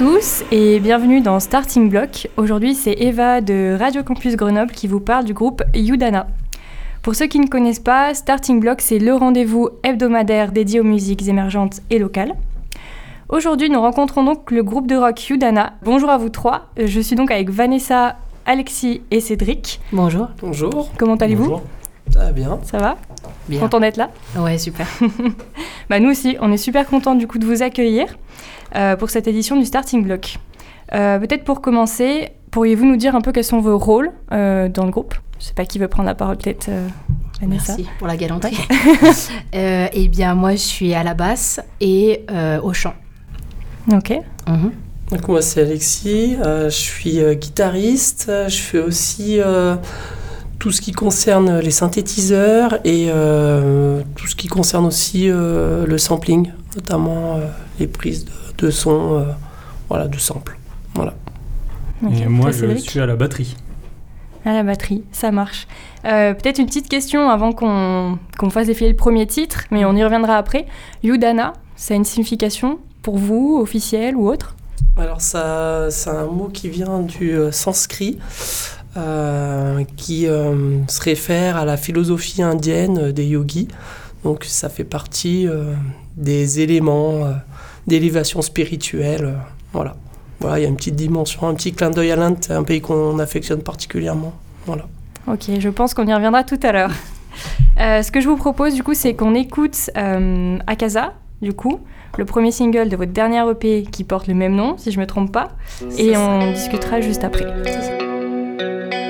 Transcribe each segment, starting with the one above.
Bonjour à tous et bienvenue dans Starting Block. Aujourd'hui, c'est Eva de Radio Campus Grenoble qui vous parle du groupe Yudana. Pour ceux qui ne connaissent pas, Starting Block, c'est le rendez-vous hebdomadaire dédié aux musiques émergentes et locales. Aujourd'hui, nous rencontrons donc le groupe de rock Yudana. Bonjour à vous trois. Je suis donc avec Vanessa, Alexis et Cédric. Bonjour. Bonjour. Comment allez-vous? Ça va bien. Ça va? Bien. Content d'être là Ouais, super. bah, Nous aussi, on est super contents du coup de vous accueillir euh, pour cette édition du Starting Block. Euh, Peut-être pour commencer, pourriez-vous nous dire un peu quels sont vos rôles euh, dans le groupe? Je sais pas qui veut prendre la parole, peut-être euh, Vanessa. Merci pour la galanterie. Euh, eh bien, moi, je suis à la basse et euh, au chant. Ok. Mhm. Donc moi c'est Alexis, euh, je suis euh, guitariste, je fais aussi euh, tout ce qui concerne les synthétiseurs et euh, tout ce qui concerne aussi euh, le sampling, notamment euh, les prises de, de son, euh, voilà, de sample. Voilà. Et moi, je suis à la batterie. À la batterie, ça marche. Euh, Peut-être une petite question avant qu'on qu'on fasse défiler le premier titre, mais on y reviendra après. Yudana, ça a une signification pour vous, officielle ou autre? Alors ça, c'est un mot qui vient du euh, sanskrit, euh, qui euh, se réfère à la philosophie indienne euh, des yogis. Donc ça fait partie euh, des éléments euh, d'élévation spirituelle. voilà. Voilà, il y a une petite dimension, un petit clin d'œil à l'Inde, c'est un pays qu'on affectionne particulièrement. Voilà. Ok, je pense qu'on y reviendra tout à l'heure. Euh, ce que je vous propose, du coup, c'est qu'on écoute euh, Akaza, du coup, le premier single de votre dernière EP qui porte le même nom, si je me trompe pas, et on discutera juste après. Thank you.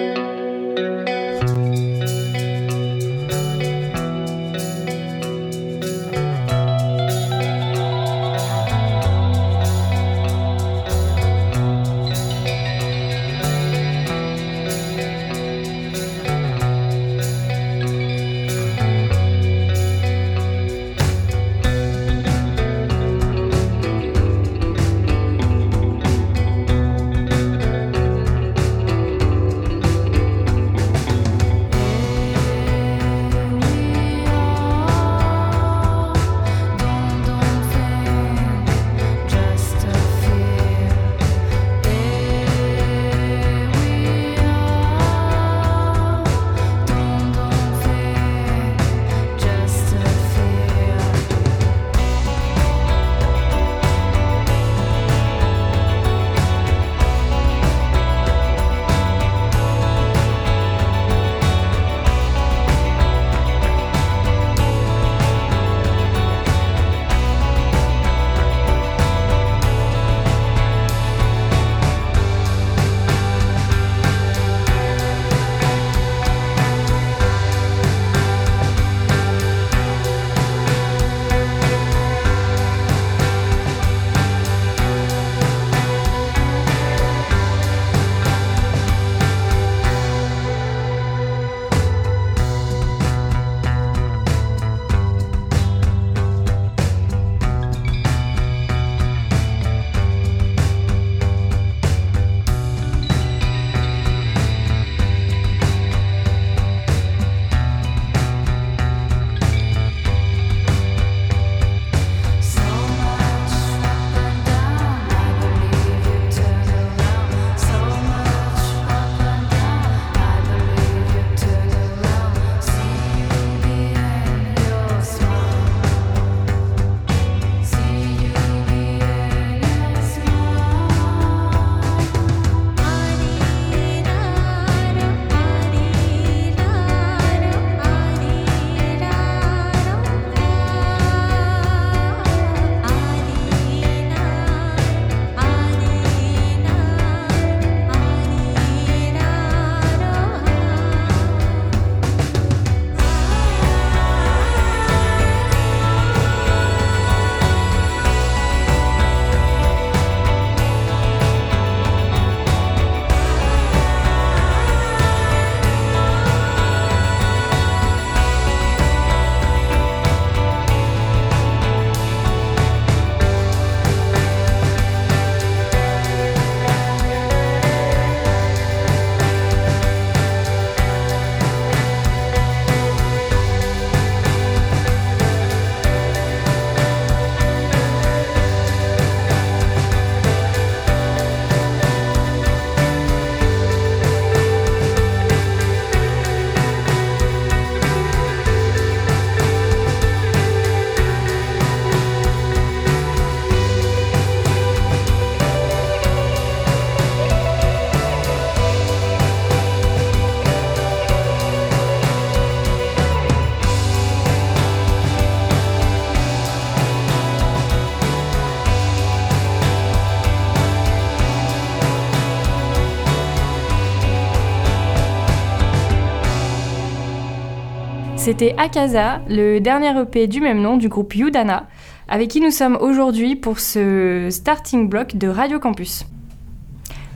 C'était Akaza, le dernier EP du même nom du groupe Yudana, avec qui nous sommes aujourd'hui pour ce starting block de Radio Campus.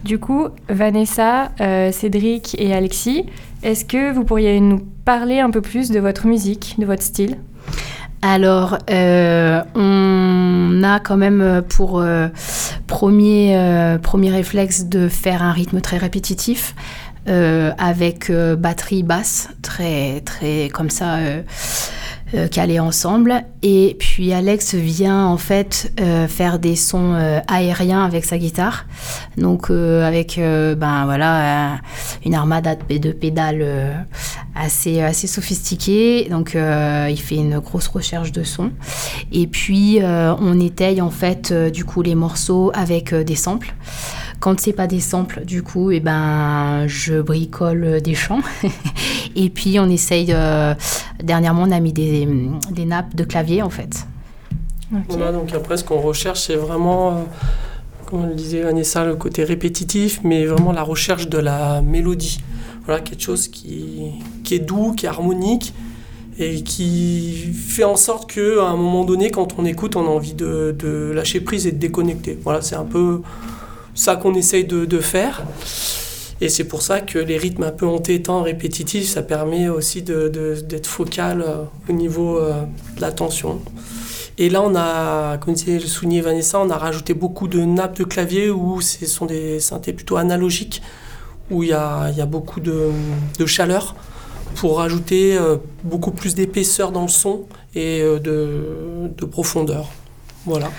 Du coup, Vanessa, euh, Cédric et Alexis, est-ce que vous pourriez nous parler un peu plus de votre musique, de votre style? Alors, euh, on a quand même pour euh, euh, premier réflexe de faire un rythme très répétitif. Euh, avec euh, batterie basse, très, très comme ça, euh, calés ensemble. Et puis Alex vient en fait faire des sons aériens avec sa guitare. Donc avec ben voilà une armada de, pédales assez assez sophistiquée. Donc il fait une grosse recherche de son. Et puis on étaye en fait du coup les morceaux avec des samples. Quand c'est pas des samples, du coup, et ben, je bricole des chants. et puis on essaye. euh, dernièrement, on a mis des, des nappes de clavier en fait. Voilà, donc après, ce qu'on recherche, c'est vraiment, euh, comme le disait Vanessa, le côté répétitif, mais vraiment la recherche de la mélodie. Voilà, quelque chose qui, qui est doux, qui est harmonique et qui fait en sorte qu'à un moment donné, quand on écoute, on a envie de, de lâcher prise et de déconnecter. Voilà, c'est un peu ça qu'on essaye de, faire. Et c'est pour ça que les rythmes un peu entêtants, répétitifs, ça permet aussi d'être focal euh, au niveau euh, de l'attention. Et là, on a, comme disait le souligné Vanessa, on a rajouté beaucoup de nappes de clavier où ce sont des synthés plutôt analogiques, où il y a, y a beaucoup de, de chaleur pour rajouter euh, beaucoup plus d'épaisseur dans le son et de, de profondeur. Voilà.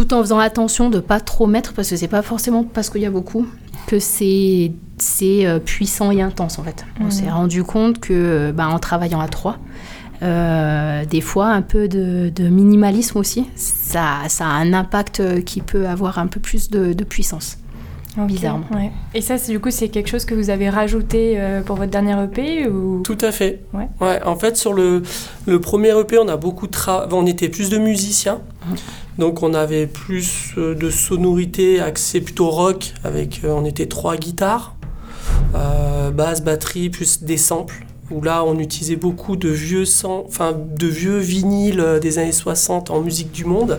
Tout en faisant attention de pas trop mettre, parce que c'est pas forcément parce qu'il y a beaucoup, que c'est c'est, euh, puissant et intense en fait. On Mhm. s'est rendu compte que euh, ben, en travaillant à trois, euh, des fois un peu de, de minimalisme aussi, ça, ça a un impact qui peut avoir un peu plus de, de puissance. Bizarrement. ouais. Et ça, c'est- du coup, c'est quelque chose que vous avez rajouté euh, pour votre dernier EP ou... Tout à fait. Ouais. en fait, sur le, le premier EP, on a beaucoup de tra- on était plus de musiciens. Mhm. Donc, on avait plus euh, de sonorités axées plutôt rock. Avec, euh, on était trois guitares, euh, basse, batterie, plus des samples. Où là, on utilisait beaucoup de vieux, enfin, de vieux vinyles des années 60 en musique du monde,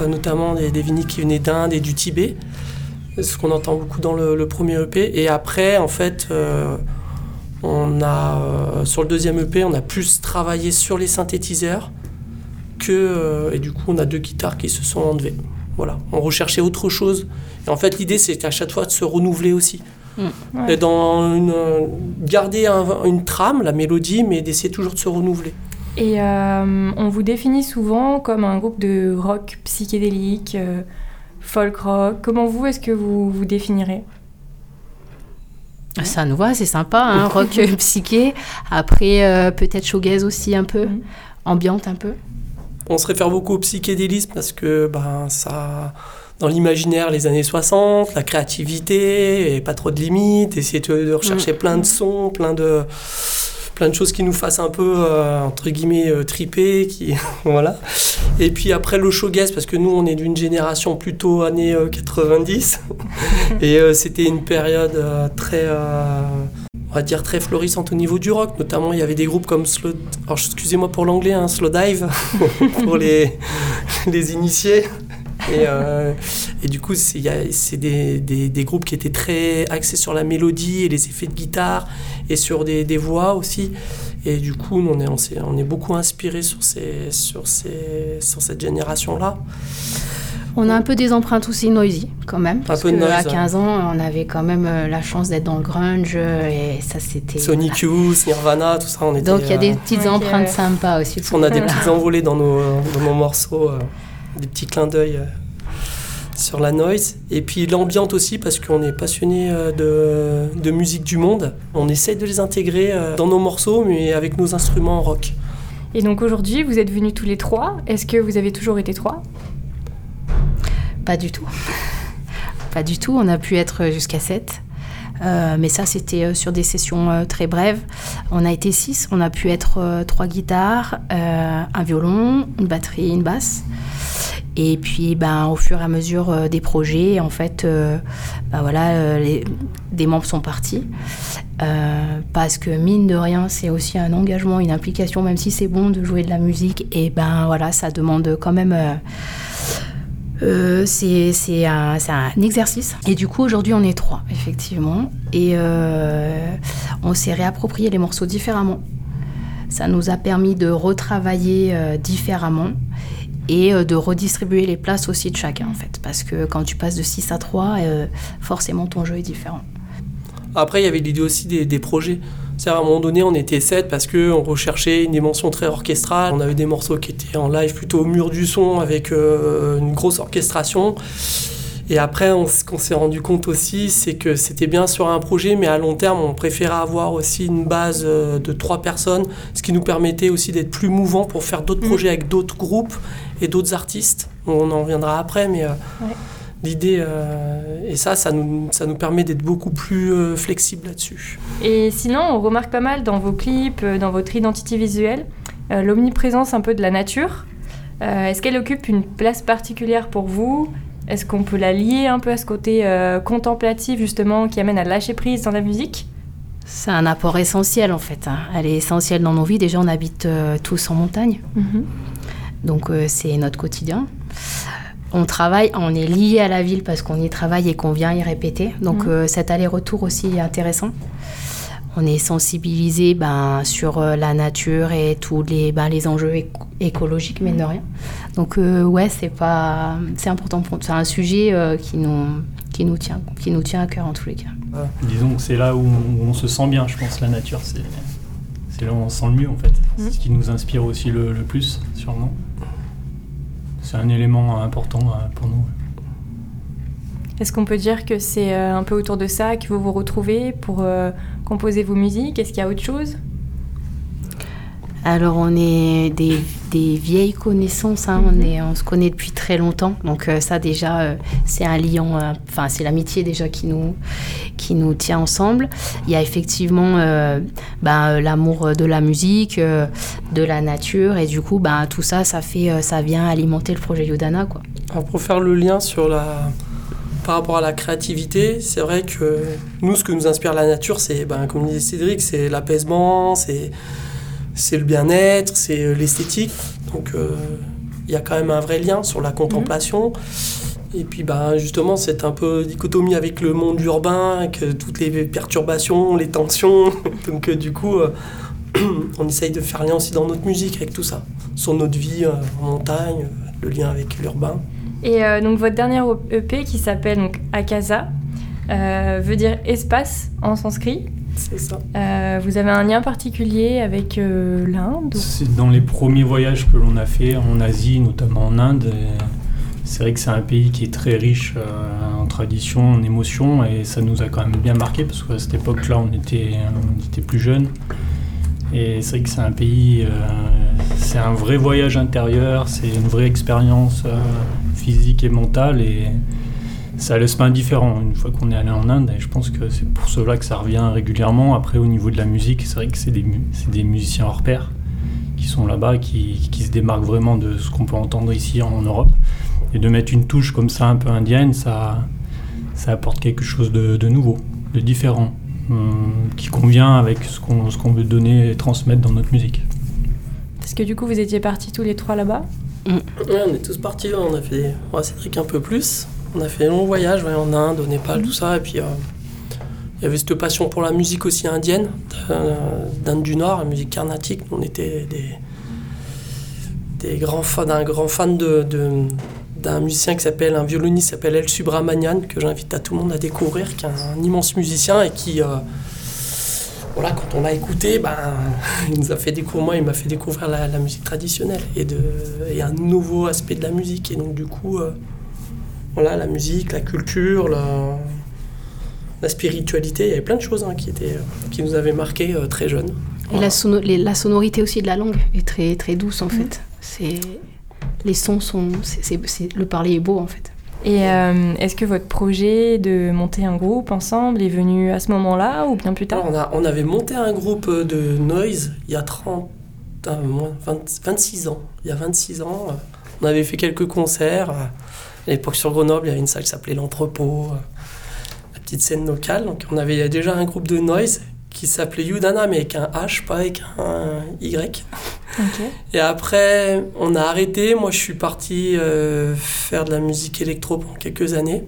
notamment des, vinyles qui venaient d'Inde et du Tibet. Ce qu'on entend beaucoup dans le, premier EP. Et après, en fait, on a, sur le deuxième EP, on a plus travaillé sur les synthétiseurs que, euh, et du coup, on a deux guitares qui se sont enlevées. Voilà, on recherchait autre chose. Et en fait, l'idée, c'est à chaque fois de se renouveler aussi. Ouais. Et dans une, euh, garder un- une trame, la mélodie, mais d'essayer toujours de se renouveler. Et euh, on vous définit souvent comme un groupe de rock psychédélique, euh, folk rock. Comment vous, est-ce que vous vous définirez? Ça nous va, c'est sympa, hein, rock psyché. Après, euh, peut-être shoegaze aussi un peu, Mhm. ambiante un peu. On se réfère beaucoup au psychédélisme parce que ben, ça, dans l'imaginaire, les années 60, la créativité, et pas trop de limites, essayer de, rechercher plein de sons, plein de, plein de choses qui nous fassent un peu, euh, entre guillemets, euh, triper. Qui, voilà. Et puis après le showgaze, parce que nous, on est d'une génération plutôt années euh, 90. et euh, c'était une période très... on va dire très florissante au niveau du rock. Notamment, il y avait des groupes comme Slow... Alors, excusez-moi pour l'anglais, hein, Slow Dive, pour les, les initiés. Et, euh, du coup, c'est des, des, des groupes qui étaient très axés sur la mélodie et les effets de guitare et sur des, des voix aussi. Et du coup, on est, on s'est- on est beaucoup inspiré sur, ces, sur, ces, sur cette génération-là. On a un peu des empreintes aussi noisy, quand même. parce peu de que noise, À ouais. 15 ans, on avait quand même euh, la chance d'être dans le grunge, euh, et ça, c'était... Sonic Youth, Nirvana, tout ça, on était... Donc, il y a des euh, petites empreintes sympas aussi. On a des petites envolées dans nos, dans nos morceaux, euh, des petits clins d'œil euh, sur la noise. Et puis l'ambiance aussi, parce qu'on est passionné euh, de, de musique du monde. On essaye de les intégrer euh, dans nos morceaux, mais avec nos instruments rock. Et donc aujourd'hui, vous êtes venus tous les trois. Est-ce que vous avez toujours été trois? Pas du tout. Pas du tout. On a pu être jusqu'à 7. Euh, mais ça, c'était euh, sur des sessions euh, très brèves. On a été 6. On a pu être euh, trois guitares, un violon, une batterie, une basse. Et puis, ben, au fur et à mesure des projets, en fait, ben, voilà, des membres sont partis. parce que mine de rien, c'est aussi un engagement, une implication, même si c'est bon de jouer de la musique, et ben voilà, ça demande quand même c'est un, un, exercice. Et du coup, aujourd'hui, on est trois, effectivement. Et euh, on s'est réapproprié les morceaux différemment. Ça nous a permis de retravailler euh, différemment et de redistribuer les places aussi de chacun, en fait. Parce que quand tu passes de 6 à 3, forcément, ton jeu est différent. Après, il y avait l'idée aussi des projets. C'est à un moment donné, on était sept parce qu'on recherchait une dimension très orchestrale. On avait des morceaux qui étaient en live plutôt au mur du son avec euh, une grosse orchestration. Et après, ce qu'on s'est rendu compte aussi, c'est que c'était bien sur un projet, mais à long terme, on préférait avoir aussi une base euh, de trois personnes, ce qui nous permettait aussi d'être plus mouvant pour faire d'autres mmh. projets avec d'autres groupes et d'autres artistes. On en reviendra après, mais euh, l'idée, euh, et ça, ça nous, ça nous permet d'être beaucoup plus euh, flexible là-dessus. Et sinon, on remarque pas mal dans vos clips, euh, dans votre identité visuelle, l'omniprésence un peu de la nature. Est-ce qu'elle occupe une place particulière pour vous? Est-ce qu'on peut la lier un peu à ce côté contemplatif, justement, qui amène à lâcher prise dans la musique? C'est un apport essentiel en fait. Hein. Elle est essentielle dans nos vies. Déjà, on habite tous en montagne. Mhm. Donc, c'est notre quotidien on travaille, on est lié à la ville parce qu'on y travaille et qu'on vient y répéter. Donc mmh. euh, cet aller-retour aussi est intéressant. On est sensibilisé ben, sur euh, la nature et tous les, ben, les enjeux écologiques, mais de rien. Donc euh, ouais, c'est pas, c'est important. C'est un sujet qui nous, qui nous tient, qui nous tient à cœur en tous les cas. Disons que c'est là où on, se sent bien, je pense. La nature, c'est, c'est là où on se sent le mieux en fait. C'est mmh. ce qui nous inspire aussi le, le plus, sûrement c'est un élément important euh, pour nous. Est-ce qu'on peut dire que c'est euh, un peu autour de ça que vous vous retrouvez pour euh, composer vos musiques? Est-ce qu'il y a autre chose? Alors on est des, vieilles connaissances, hein. on, se connaît depuis très longtemps, donc ça déjà c'est un lien, enfin c'est l'amitié déjà qui nous, qui nous tient ensemble. Il y a effectivement ben, l'amour de la musique, de la nature et du coup ben, tout ça ça fait ça vient alimenter le projet Yodana quoi. Alors pour faire le lien par rapport à la créativité, c'est vrai que nous ce que nous inspire la nature c'est ben, comme disait Cédric, c'est l'apaisement, c'est c'est le bien-être, c'est l'esthétique. Donc euh, il y a quand même un vrai lien sur la contemplation. Et puis ben, justement, c'est un peu dichotomie avec le monde urbain, avec toutes les perturbations, les tensions. Donc euh, du coup, euh, on essaye de faire lien aussi dans notre musique avec tout ça, sur notre vie euh, en montagne, le lien avec l'urbain. Et euh, donc votre dernière EP qui s'appelle donc Akasa euh, veut dire espace en sanskrit. C'est ça. vous avez un lien particulier avec l'Inde C'est dans les premiers voyages que l'on a fait en Asie, notamment en Inde. C'est vrai que c'est un pays qui est très riche en tradition, en émotions, et ça nous a quand même bien marqué parce qu'à cette époque-là, on était, on était plus jeunes. Et c'est vrai que c'est un pays, euh, c'est un vrai voyage intérieur, c'est une vraie expérience euh, physique et mentale et ça laisse pas indifférent une fois qu'on est allé en Inde et je pense que c'est pour cela que ça revient régulièrement. Après au niveau de la musique, c'est vrai que c'est des, des, musiciens hors pair qui sont là-bas, qui, qui, se démarquent vraiment de ce qu'on peut entendre ici en Europe. Et de mettre une touche comme ça un peu indienne, ça, ça apporte quelque chose de, de nouveau, de différent. Euh, qui convient avec ce qu'on veut donner et transmettre dans notre musique. Parce que du coup, vous étiez partis tous les trois là-bas? Mm. on est tous partis. On a fait, ouais, Cédric un peu plus. On a fait un long voyage en Inde, au Népal, tout ça. Et puis, euh, il y avait cette passion pour la musique aussi indienne, d'Inde du Nord, la musique carnatique. On était des, des grands fans, un grand fan de, d'un musicien qui s'appelle, un violoniste qui s'appelle El Subramanian, que j'invite à tout le monde à découvrir, qui est un, immense musicien et qui, euh, voilà, quand on l'a écouté, ben, il nous a fait découvrir, il m'a fait découvrir la, musique traditionnelle et, de, et un nouveau aspect de la musique. Et donc, du coup, euh, voilà, la musique, la culture, la, la, spiritualité, il y avait plein de choses hein, qui, étaient, qui nous avaient marqué euh, très jeunes. Et la, la, sonorité aussi de la langue est très, très douce, en mmh. fait. C'est les sons sont. le parler est beau en fait. Et euh, est-ce que votre projet de monter un groupe ensemble est venu à ce moment-là ou bien plus tard? On, a, on, avait monté un groupe de noise il y a 30, 26 ans. Il y a 26 ans, On avait fait quelques concerts. À l'époque sur Grenoble, il y avait une salle qui s'appelait l'Entrepôt, la petite scène locale. Donc on avait déjà un groupe de noise qui s'appelait Yudana, mais avec un H, pas avec un Y. Et après, on a arrêté. Moi, je suis parti euh, faire de la musique électro pendant quelques années.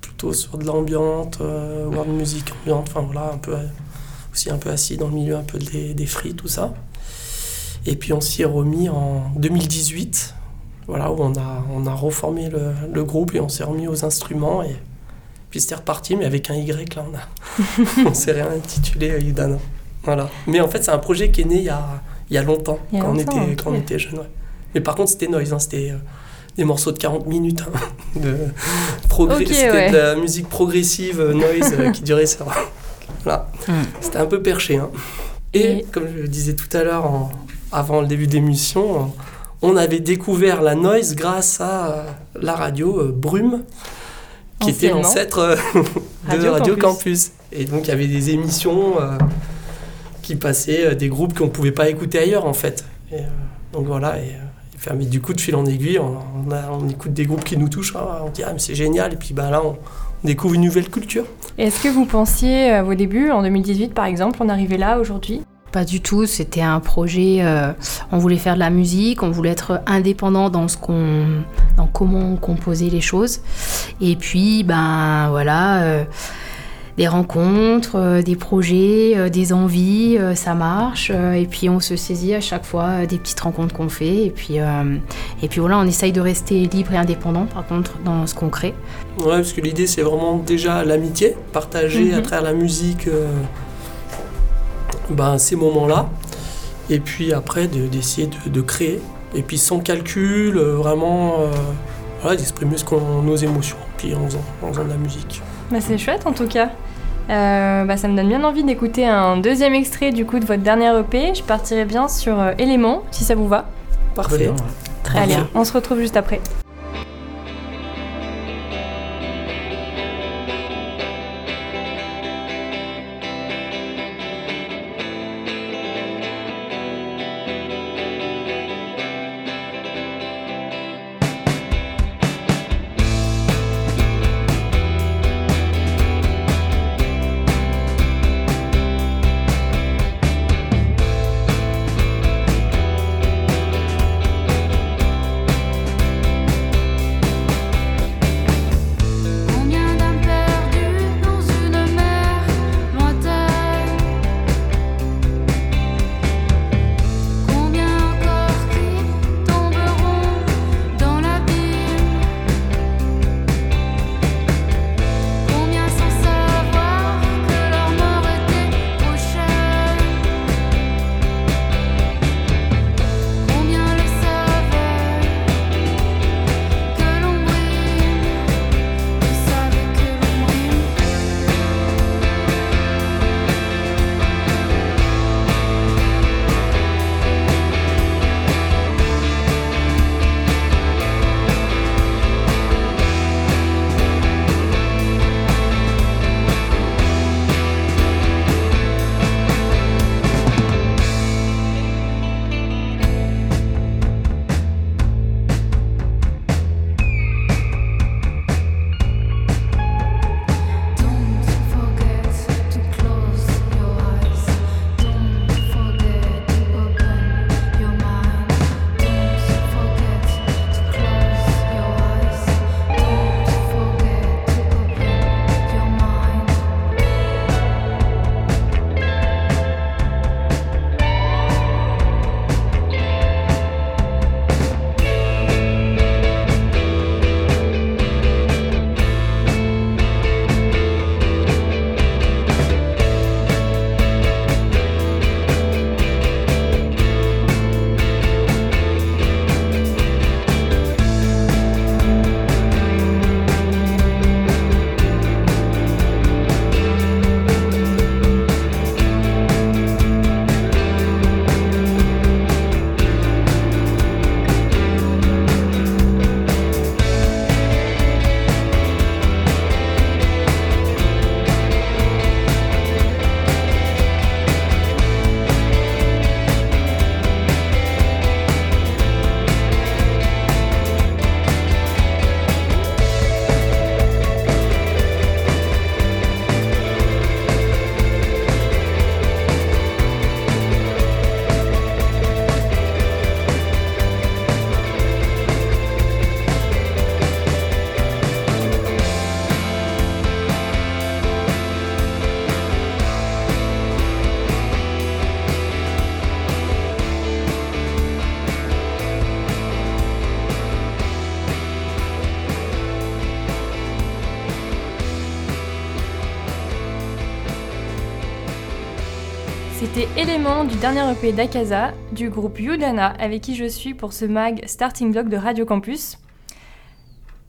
Plutôt sur de l'ambiante, euh, world music ambiante, enfin voilà, un peu, aussi un peu assis dans le milieu, un peu des, des free, tout ça. Et puis on s'y est remis en 2018, voilà, où on a, on a reformé le, le groupe et on s'est remis aux instruments. Et puis c'était reparti, mais avec un Y, là, on, a, on s'est réintitulé Yudana. Voilà. Mais en fait, c'est un projet qui est né il y a il y a longtemps, quand, on était, quand on était jeune. Mais par contre, c'était noise, hein, c'était euh, des morceaux de 40 minutes hein, de c'était de la musique progressive euh, noise euh, qui durait ça. voilà. Hmm. C'était un peu perché. Hein. Et, comme je le disais tout à l'heure, avant le début d'émission, on avait découvert la noise grâce à la radio Brume, qui était l'ancêtre de Radio, Campus. Et donc, il y avait des émissions qui passaient euh, des groupes qu'on ne pouvait pas écouter ailleurs en fait. Et, euh, donc voilà, et, euh, du coup de fil en aiguille, on, on, écoute des groupes qui nous touchent, hein, on dit ah mais c'est génial, et puis bah, là on, découvre une nouvelle culture. Est-ce que vous pensiez à vos débuts, en 2018 par exemple, on arrivait là aujourd'hui? Pas du tout, c'était un projet, on voulait faire de la musique, on voulait être indépendant dans ce qu'on, dans comment on composait les choses. Et puis, ben voilà, des rencontres, euh, des projets, euh, des envies, euh, ça marche. et puis on se saisit à chaque fois des petites rencontres qu'on fait. Et puis, et puis voilà, on essaye de rester libre et indépendant par contre dans ce qu'on crée. Ouais, parce que l'idée c'est vraiment déjà l'amitié, partager à mhm. travers la musique ben, ces moments-là. Et puis après d'essayer de, créer. Et puis sans calcul, vraiment voilà, d'exprimer nos émotions, puis en faisant, en faisant de la musique. Bah c'est chouette en tout cas. Euh, bah, ça me donne bien envie d'écouter un deuxième extrait du coup de votre dernière EP. Je partirai bien sur euh, Éléments, si ça vous va. Parfait. Très bien. On se retrouve juste après. C'était Élément du dernier EP d'Akaza, du groupe Yudana, avec qui je suis pour ce mag Starting Block de Radio Campus.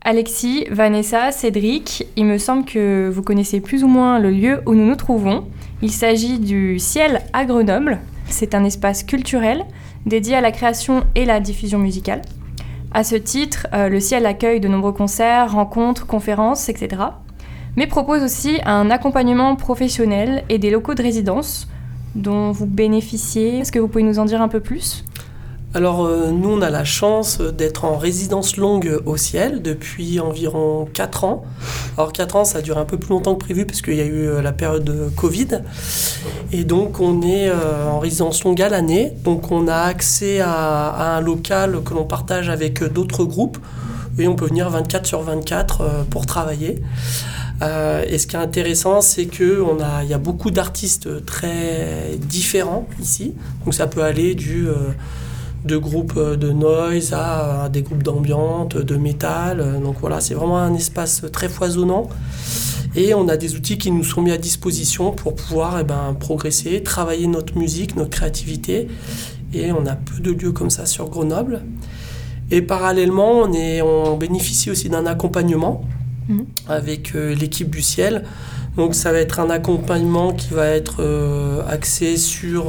Alexis, Vanessa, Cédric, il me semble que vous connaissez plus ou moins le lieu où nous nous trouvons. Il s'agit du Ciel à Grenoble. C'est un espace culturel dédié à la création et la diffusion musicale. À ce titre, euh, le Ciel accueille de nombreux concerts, rencontres, conférences, etc. Mais propose aussi un accompagnement professionnel et des locaux de résidence dont vous bénéficiez. Est-ce que vous pouvez nous en dire un peu plus? Alors euh, nous, on a la chance d'être en résidence longue au ciel depuis environ 4 ans. Alors 4 ans, ça dure un peu plus longtemps que prévu parce qu'il y a eu euh, la période de Covid. Et donc on est euh, en résidence longue à l'année. Donc on a accès à, un local que l'on partage avec d'autres groupes. Et on peut venir 24 sur 24 pour travailler. Et ce qui est intéressant, c'est qu'il y a beaucoup d'artistes très différents ici. Donc ça peut aller du de groupes euh, de noise à, des groupes d'ambiance, de métal. Donc voilà, c'est vraiment un espace très foisonnant. Et on a des outils qui nous sont mis à disposition pour pouvoir eh ben, progresser, travailler notre musique, notre créativité. Et on a peu de lieux comme ça sur Grenoble. Et parallèlement, on, est, on bénéficie aussi d'un accompagnement mmh. avec euh, l'équipe du ciel. Donc ça va être un accompagnement qui va être euh, axé sur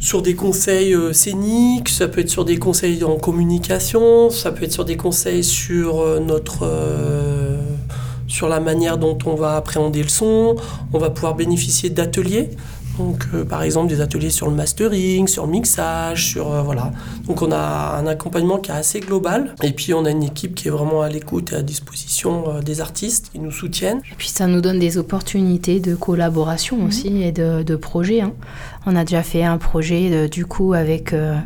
sur des conseils euh, scéniques, ça peut être sur des conseils en communication, ça peut être sur des conseils sur euh, notre euh, sur la manière dont on va appréhender le son. On va pouvoir bénéficier d'ateliers. Donc, par exemple, des ateliers sur le mastering, sur le mixage, sur voilà. Donc, on a un accompagnement qui est assez global. Et puis, on a une équipe qui est vraiment à l'écoute et à disposition des artistes qui nous soutiennent. Et puis, ça nous donne des opportunités de collaboration mhm. aussi et de, de projets. Hein. On a déjà fait un projet euh, du coup avec euh,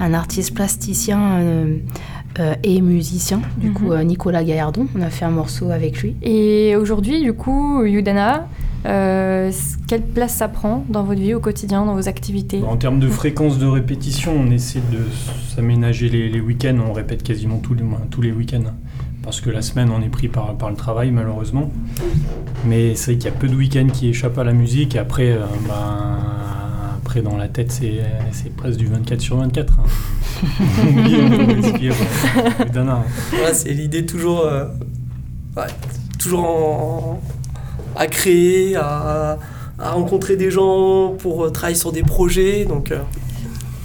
un artiste plasticien euh, et musicien, du coup mhm. Nicolas Gaillardon. On a fait un morceau avec lui. Et aujourd'hui, du coup, Yudana, quelle place ça prend dans votre vie au quotidien, dans vos activités En termes de fréquence de répétition, on essaie de s'aménager les, week-ends. On répète quasiment tous les, tous les week-ends. Parce que la semaine, on est pris par, par le travail, malheureusement. Mais c'est vrai qu'il y a peu de week-ends qui échappent à la musique. après, ben, dans la tête, c'est presque du 24 sur 24. Hein. c'est l'idée toujours, euh, toujours à créer, à, rencontrer des gens pour euh, travailler sur des projets. Donc, euh.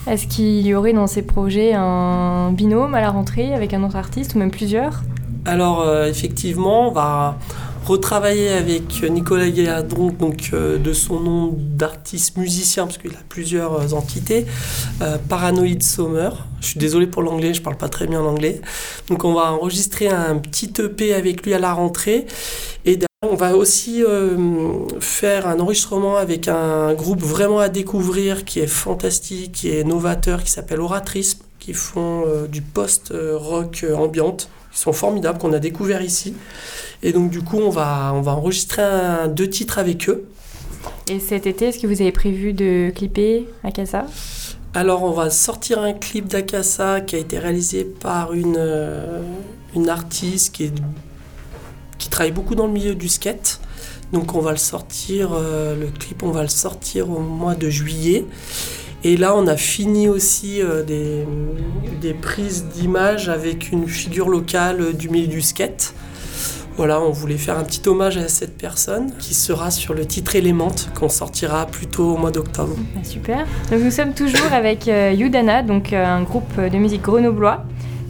Est-ce qu'il y aurait dans ces projets un binôme à la rentrée avec un autre artiste ou même plusieurs? Alors, effectivement, on va retravailler avec Nicolas Gaillardon, donc euh, de son nom d'artiste musicien, parce qu'il a plusieurs euh, entités, euh, Paranoid Summer. Je suis désolé pour l'anglais, je parle pas très bien l'anglais. Donc on va enregistrer un petit EP avec lui à la rentrée. Et on va aussi faire un enregistrement avec un groupe vraiment à découvrir qui est fantastique, qui est novateur, qui s'appelle Oratrisme, qui font du post-rock ambiante. Ils sont formidables, qu'on a découvert ici. Et donc, du coup, on va, on va enregistrer un, deux titres avec eux. Et cet été, est-ce que vous avez prévu de clipper Akasa? Alors, on va sortir un clip d'Akasa qui a été réalisé par une, euh, une artiste qui, est, qui travaille beaucoup dans le milieu du skate. Donc, on va le sortir, euh, le clip, on va le sortir au mois de juillet. Et là, on a fini aussi euh, des, des, prises d'images avec une figure locale du milieu du skate. Voilà, on voulait faire un petit hommage à cette personne qui sera sur le titre Element qu'on sortira plutôt au mois d'octobre. Super. Donc nous sommes toujours avec euh, Yudana, donc euh, un groupe de musique grenoblois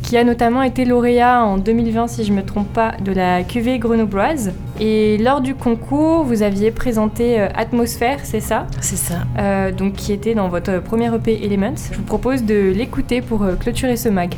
qui a notamment été lauréat en 2020, si je ne me trompe pas, de la QV grenobloise. Et lors du concours, vous aviez présenté euh, Atmosphère, c'est ça? C'est ça. donc qui était dans votre premier EP Elements. Je vous propose de l'écouter pour clôturer ce mag.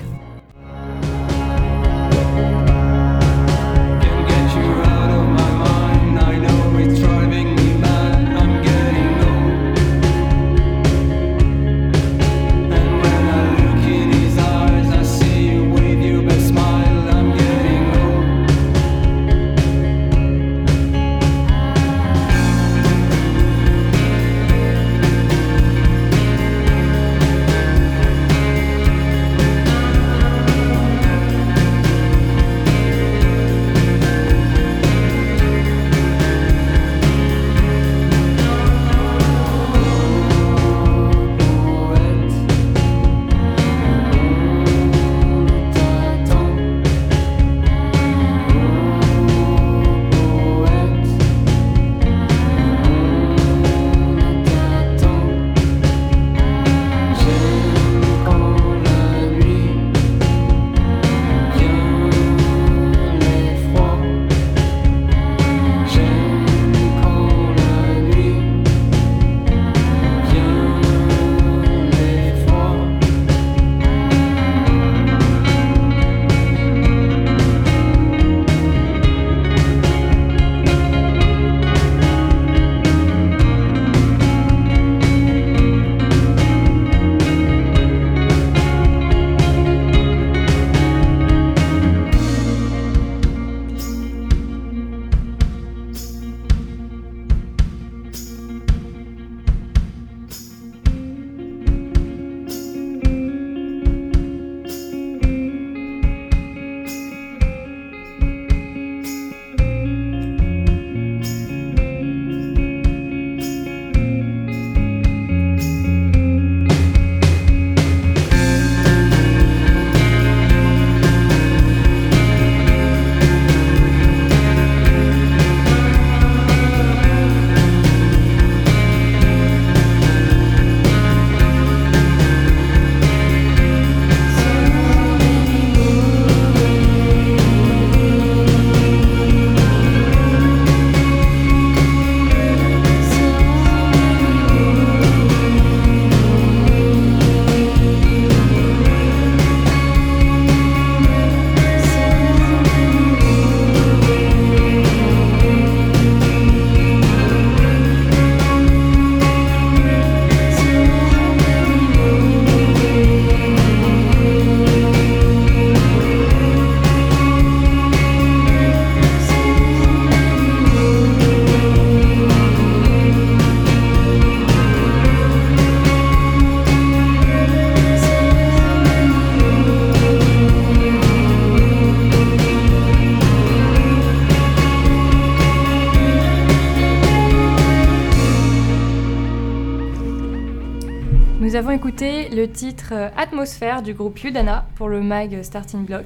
Écouté le titre Atmosphère du groupe Udana pour le mag Starting Block.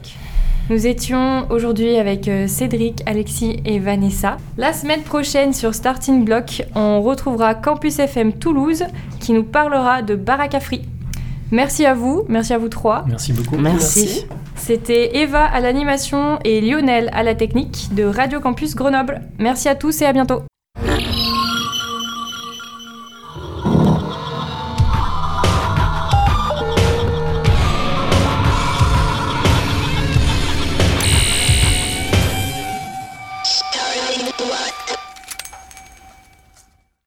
Nous étions aujourd'hui avec Cédric, Alexis et Vanessa. La semaine prochaine sur Starting Block, on retrouvera Campus FM Toulouse qui nous parlera de Barakafri. Merci à vous, merci à vous trois. Merci beaucoup. Merci. C'était Eva à l'animation et Lionel à la technique de Radio Campus Grenoble. Merci à tous et à bientôt.